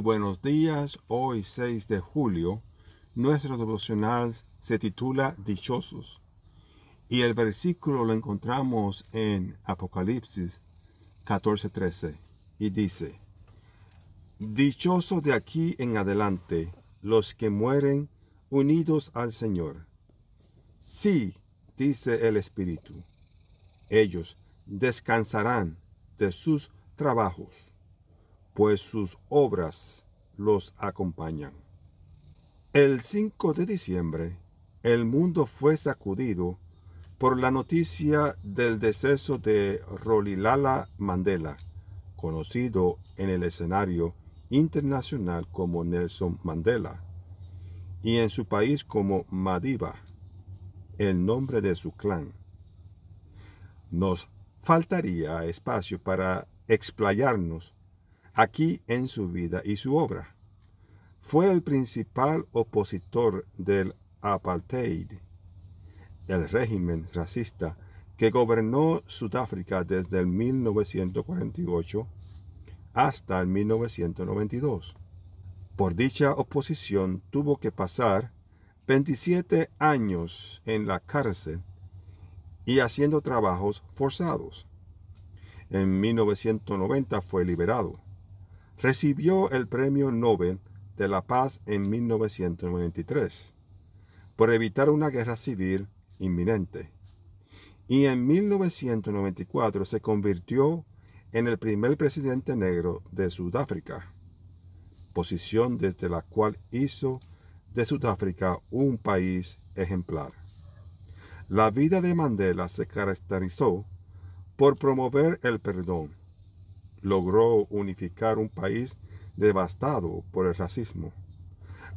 buenos días, hoy 6 de julio. Nuestro devocional se titula Dichosos y el versículo lo encontramos en Apocalipsis 14:13 y dice, Dichosos de aquí en adelante los que mueren unidos al Señor. Sí, dice el Espíritu, ellos descansarán de sus trabajos pues sus obras los acompañan. El 5 de diciembre, el mundo fue sacudido por la noticia del deceso de Rolilala Mandela, conocido en el escenario internacional como Nelson Mandela, y en su país como Madiba, el nombre de su clan. Nos faltaría espacio para explayarnos aquí en su vida y su obra. Fue el principal opositor del apartheid, el régimen racista que gobernó Sudáfrica desde el 1948 hasta el 1992. Por dicha oposición tuvo que pasar 27 años en la cárcel y haciendo trabajos forzados. En 1990 fue liberado recibió el Premio Nobel de la Paz en 1993 por evitar una guerra civil inminente. Y en 1994 se convirtió en el primer presidente negro de Sudáfrica, posición desde la cual hizo de Sudáfrica un país ejemplar. La vida de Mandela se caracterizó por promover el perdón, logró unificar un país devastado por el racismo.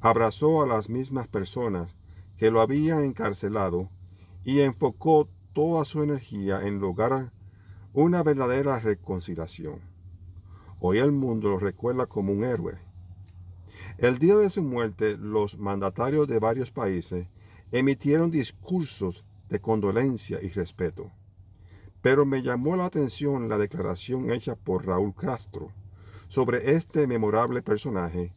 Abrazó a las mismas personas que lo habían encarcelado y enfocó toda su energía en lograr una verdadera reconciliación. Hoy el mundo lo recuerda como un héroe. El día de su muerte, los mandatarios de varios países emitieron discursos de condolencia y respeto. Pero me llamó la atención la declaración hecha por Raúl Castro sobre este memorable personaje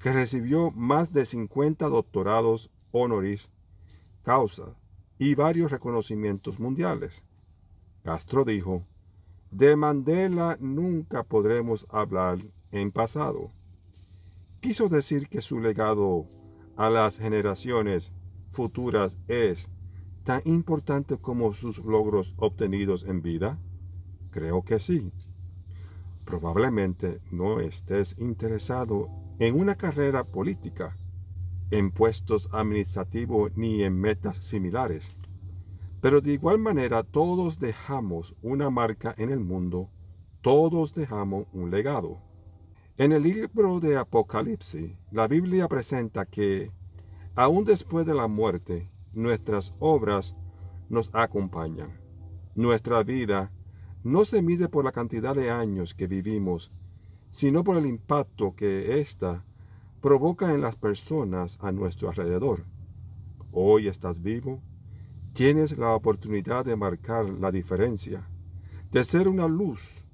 que recibió más de 50 doctorados honoris causa y varios reconocimientos mundiales. Castro dijo, de Mandela nunca podremos hablar en pasado. Quiso decir que su legado a las generaciones futuras es tan importante como sus logros obtenidos en vida? Creo que sí. Probablemente no estés interesado en una carrera política, en puestos administrativos ni en metas similares. Pero de igual manera todos dejamos una marca en el mundo, todos dejamos un legado. En el libro de Apocalipsis, la Biblia presenta que, aún después de la muerte, nuestras obras nos acompañan. Nuestra vida no se mide por la cantidad de años que vivimos, sino por el impacto que ésta provoca en las personas a nuestro alrededor. Hoy estás vivo, tienes la oportunidad de marcar la diferencia, de ser una luz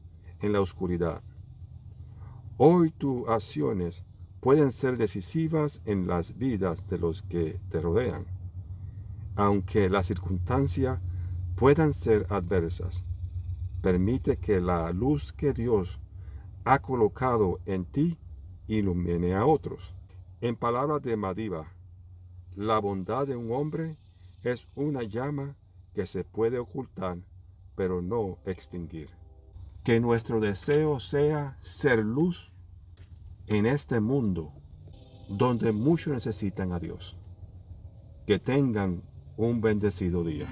en la oscuridad. Hoy tus acciones pueden ser decisivas en las vidas de los que te rodean aunque las circunstancias puedan ser adversas. Permite que la luz que Dios ha colocado en ti ilumine a otros. En palabras de Madiba, la bondad de un hombre es una llama que se puede ocultar, pero no extinguir. Que nuestro deseo sea ser luz en este mundo donde muchos necesitan a Dios. Que tengan un bendecido día.